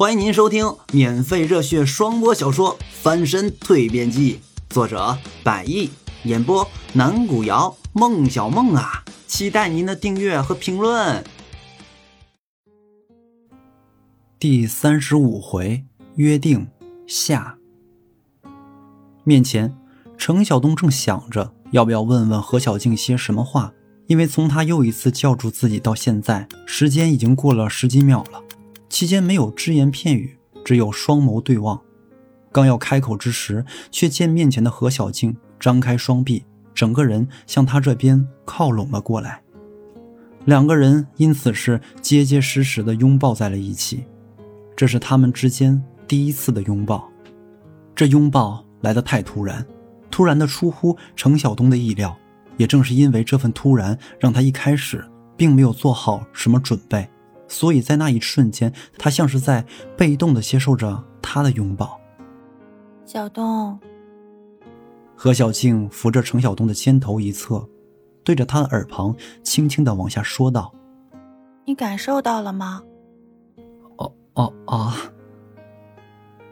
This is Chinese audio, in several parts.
欢迎您收听免费热血双播小说《翻身蜕变记》，作者百亿，演播南古瑶、孟小梦啊，期待您的订阅和评论。第三十五回约定下，面前，程晓东正想着要不要问问何小静些什么话，因为从他又一次叫住自己到现在，时间已经过了十几秒了。期间没有只言片语，只有双眸对望。刚要开口之时，却见面前的何小静张开双臂，整个人向他这边靠拢了过来。两个人因此是结结实实的拥抱在了一起。这是他们之间第一次的拥抱。这拥抱来得太突然，突然的出乎程晓东的意料。也正是因为这份突然，让他一开始并没有做好什么准备。所以在那一瞬间，他像是在被动的接受着他的拥抱。小东，何小静扶着程晓东的肩头一侧，对着他的耳旁轻轻的往下说道：“你感受到了吗？”“哦哦啊！”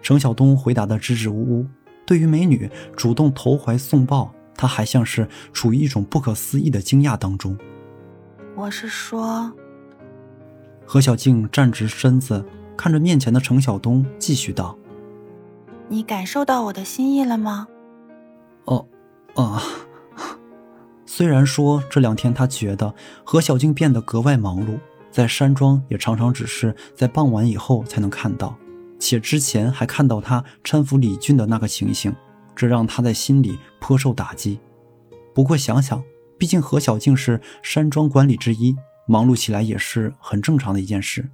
程晓东回答的支支吾吾。对于美女主动投怀送抱，他还像是处于一种不可思议的惊讶当中。我是说。何小静站直身子，看着面前的程晓东，继续道：“你感受到我的心意了吗？”“哦，啊。”虽然说这两天他觉得何小静变得格外忙碌，在山庄也常常只是在傍晚以后才能看到，且之前还看到他搀扶李俊的那个情形，这让他在心里颇受打击。不过想想，毕竟何小静是山庄管理之一。忙碌起来也是很正常的一件事，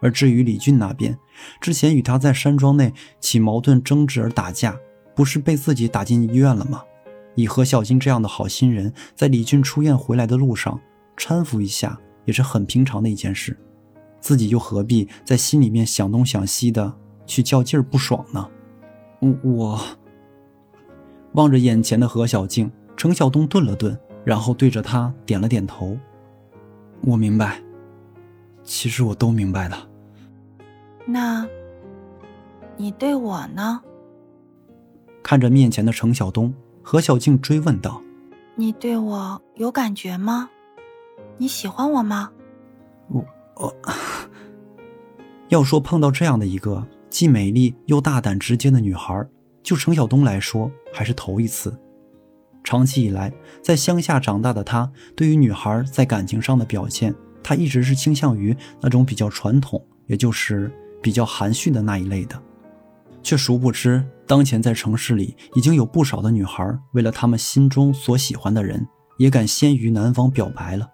而至于李俊那边，之前与他在山庄内起矛盾争执而打架，不是被自己打进医院了吗？以何小金这样的好心人，在李俊出院回来的路上搀扶一下，也是很平常的一件事，自己又何必在心里面想东想西的去较劲儿不爽呢？我望着眼前的何小静，程晓东顿了顿，然后对着他点了点头。我明白，其实我都明白的。那，你对我呢？看着面前的程晓东，何小静追问道：“你对我有感觉吗？你喜欢我吗？”我我，要说碰到这样的一个既美丽又大胆直接的女孩，就程晓东来说还是头一次。长期以来，在乡下长大的他，对于女孩在感情上的表现，他一直是倾向于那种比较传统，也就是比较含蓄的那一类的。却殊不知，当前在城市里，已经有不少的女孩为了他们心中所喜欢的人，也敢先于男方表白了。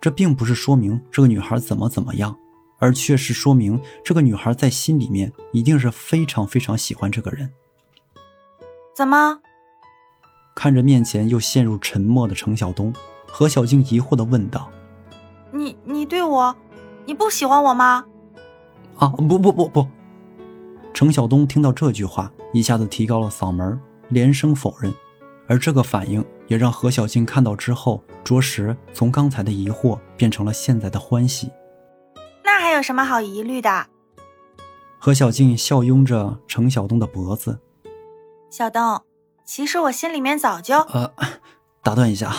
这并不是说明这个女孩怎么怎么样，而却是说明这个女孩在心里面一定是非常非常喜欢这个人。怎么？看着面前又陷入沉默的程晓东，何小静疑惑的问道：“你你对我，你不喜欢我吗？”啊，不不不不！程晓东听到这句话，一下子提高了嗓门，连声否认。而这个反应也让何小静看到之后，着实从刚才的疑惑变成了现在的欢喜。那还有什么好疑虑的？何小静笑拥着程晓东的脖子，小东。其实我心里面早就……呃，打断一下，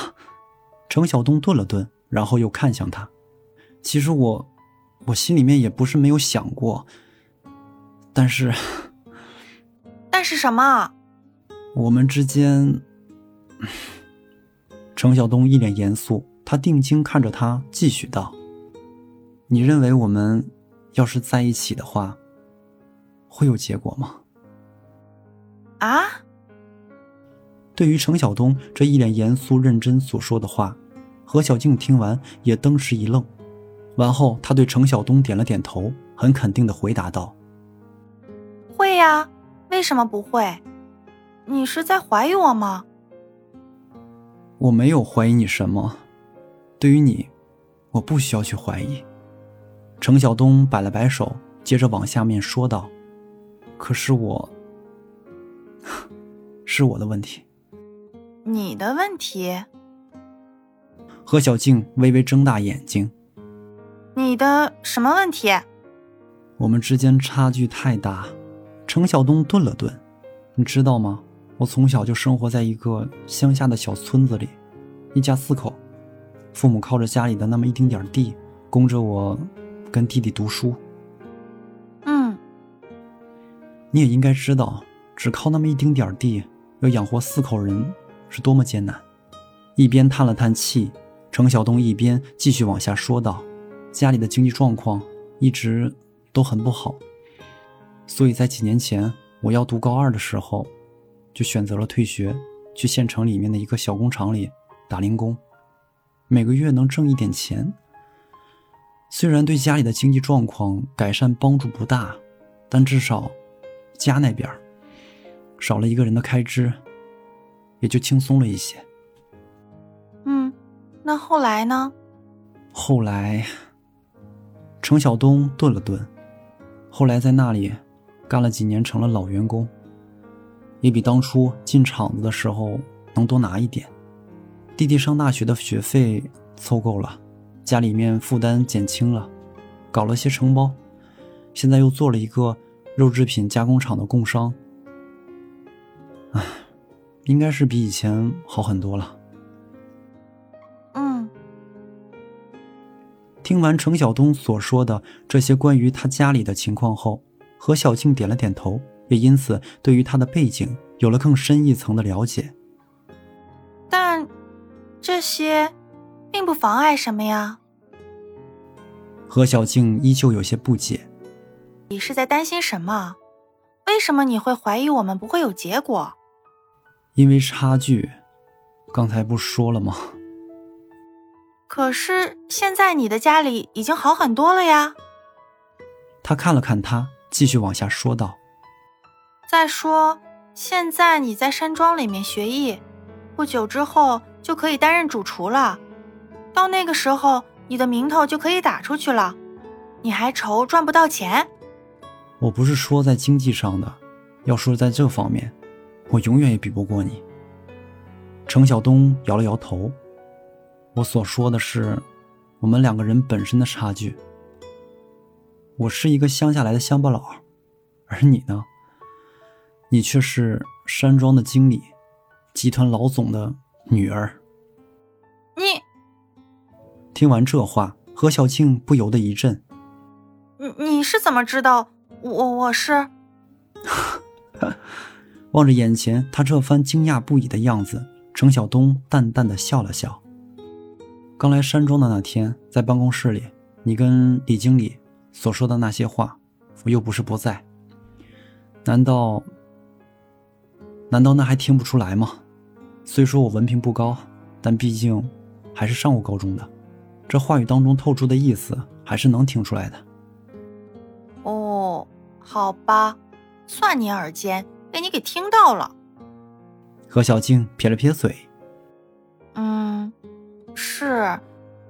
程晓东顿了顿，然后又看向他。其实我，我心里面也不是没有想过，但是，但是什么？我们之间，程晓东一脸严肃，他定睛看着他，继续道：“你认为我们要是在一起的话，会有结果吗？”啊？对于程晓东这一脸严肃认真所说的话，何小静听完也登时一愣，完后他对程晓东点了点头，很肯定的回答道：“会呀，为什么不会？你是在怀疑我吗？”“我没有怀疑你什么，对于你，我不需要去怀疑。”程晓东摆了摆手，接着往下面说道：“可是我，是我的问题。”你的问题，何小静微微睁大眼睛。你的什么问题？我们之间差距太大。程晓东顿了顿，你知道吗？我从小就生活在一个乡下的小村子里，一家四口，父母靠着家里的那么一丁点地，供着我跟弟弟读书。嗯，你也应该知道，只靠那么一丁点地，要养活四口人是多么艰难。一边叹了叹气，程晓东一边继续往下说道：“家里的经济状况一直都很不好。”所以在几年前我要读高二的时候，就选择了退学，去县城里面的一个小工厂里打零工，每个月能挣一点钱。虽然对家里的经济状况改善帮助不大，但至少家那边少了一个人的开支，也就轻松了一些。嗯，那后来呢？后来，程晓东顿了顿，后来在那里。干了几年，成了老员工，也比当初进厂子的时候能多拿一点。弟弟上大学的学费凑够了，家里面负担减轻了，搞了些承包，现在又做了一个肉制品加工厂的供商。唉，应该是比以前好很多了。嗯。听完程晓东所说的这些关于他家里的情况后。何小静点了点头，也因此对于他的背景有了更深一层的了解。但这些并不妨碍什么呀。何小静依旧有些不解：“你是在担心什么？为什么你会怀疑我们不会有结果？”因为差距，刚才不说了吗？可是现在你的家里已经好很多了呀。他看了看他。继续往下说道：“再说，现在你在山庄里面学艺，不久之后就可以担任主厨了。到那个时候，你的名头就可以打出去了。你还愁赚不到钱？我不是说在经济上的，要说在这方面，我永远也比不过你。”程晓东摇了摇头：“我所说的是，我们两个人本身的差距。”我是一个乡下来的乡巴佬，而你呢？你却是山庄的经理，集团老总的女儿。你听完这话，何小庆不由得一震。你你是怎么知道我我是？望着眼前他这番惊讶不已的样子，程晓东淡淡的笑了笑。刚来山庄的那天，在办公室里，你跟李经理。所说的那些话，我又不是不在。难道，难道那还听不出来吗？虽说我文凭不高，但毕竟还是上过高中的，这话语当中透出的意思还是能听出来的。哦，好吧，算你耳尖，被你给听到了。何小静撇了撇嘴，嗯，是，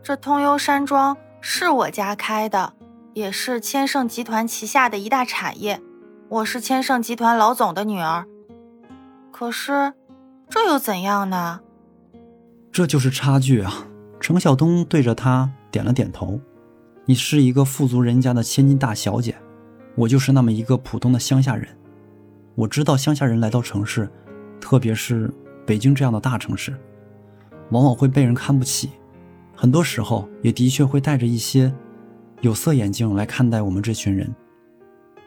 这通幽山庄是我家开的。也是千盛集团旗下的一大产业，我是千盛集团老总的女儿。可是，这又怎样呢？这就是差距啊！程晓东对着他点了点头。你是一个富足人家的千金大小姐，我就是那么一个普通的乡下人。我知道乡下人来到城市，特别是北京这样的大城市，往往会被人看不起，很多时候也的确会带着一些。有色眼镜来看待我们这群人，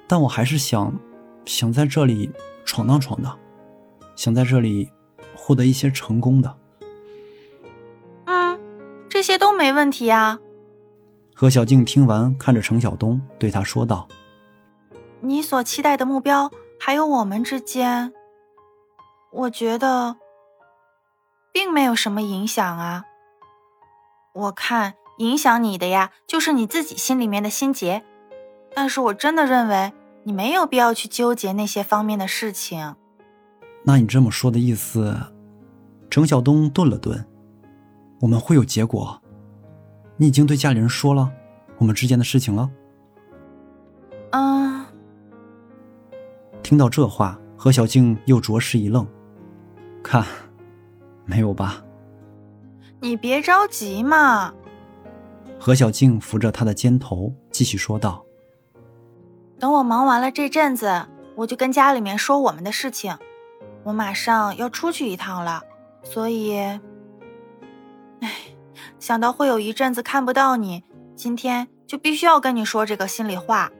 但我还是想，想在这里闯荡闯荡，想在这里获得一些成功的。嗯，这些都没问题啊。何小静听完，看着程晓东，对他说道：“你所期待的目标，还有我们之间，我觉得，并没有什么影响啊。我看。”影响你的呀，就是你自己心里面的心结。但是我真的认为你没有必要去纠结那些方面的事情。那你这么说的意思？程晓东顿了顿，我们会有结果。你已经对家里人说了我们之间的事情了。听到这话，何小静又着实一愣，看，没有吧？你别着急嘛。何小静扶着他的肩头，继续说道：“等我忙完了这阵子，我就跟家里面说我们的事情。我马上要出去一趟了，所以，唉，想到会有一阵子看不到你，今天就必须要跟你说这个心里话。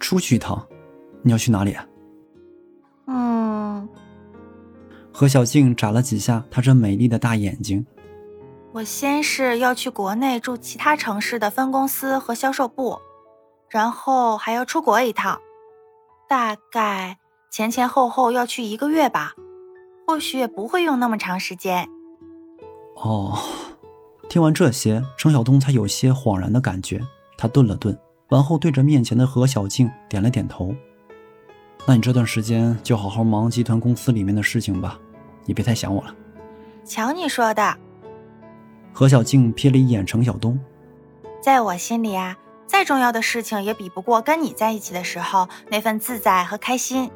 出去一趟，你要去哪里？啊嗯。何小静眨了几下她这美丽的大眼睛。我先是要去国内驻其他城市的分公司和销售部，然后还要出国一趟，大概。前前后后要去一个月吧，或许也不会用那么长时间。哦，听完这些，程晓东才有些恍然的感觉。他顿了顿，然后对着面前的何小静点了点头。那你这段时间就好好忙集团公司里面的事情吧，你别太想我了。瞧你说的。何小静瞥了一眼程晓东，在我心里啊，再重要的事情也比不过跟你在一起的时候那份自在和开心。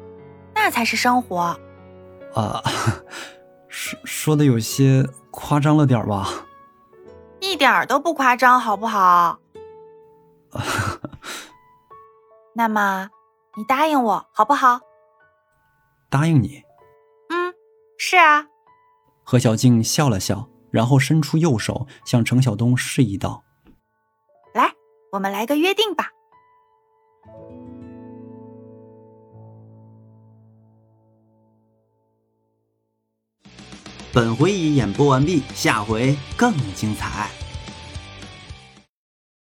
那才是生活，啊，说说的有些夸张了点吧？一点都不夸张，好不好？那么，你答应我好不好？答应你？嗯，是啊。何小静笑了笑，然后伸出右手向程晓东示意道：“来，我们来个约定吧。”本回已演播完毕，下回更精彩。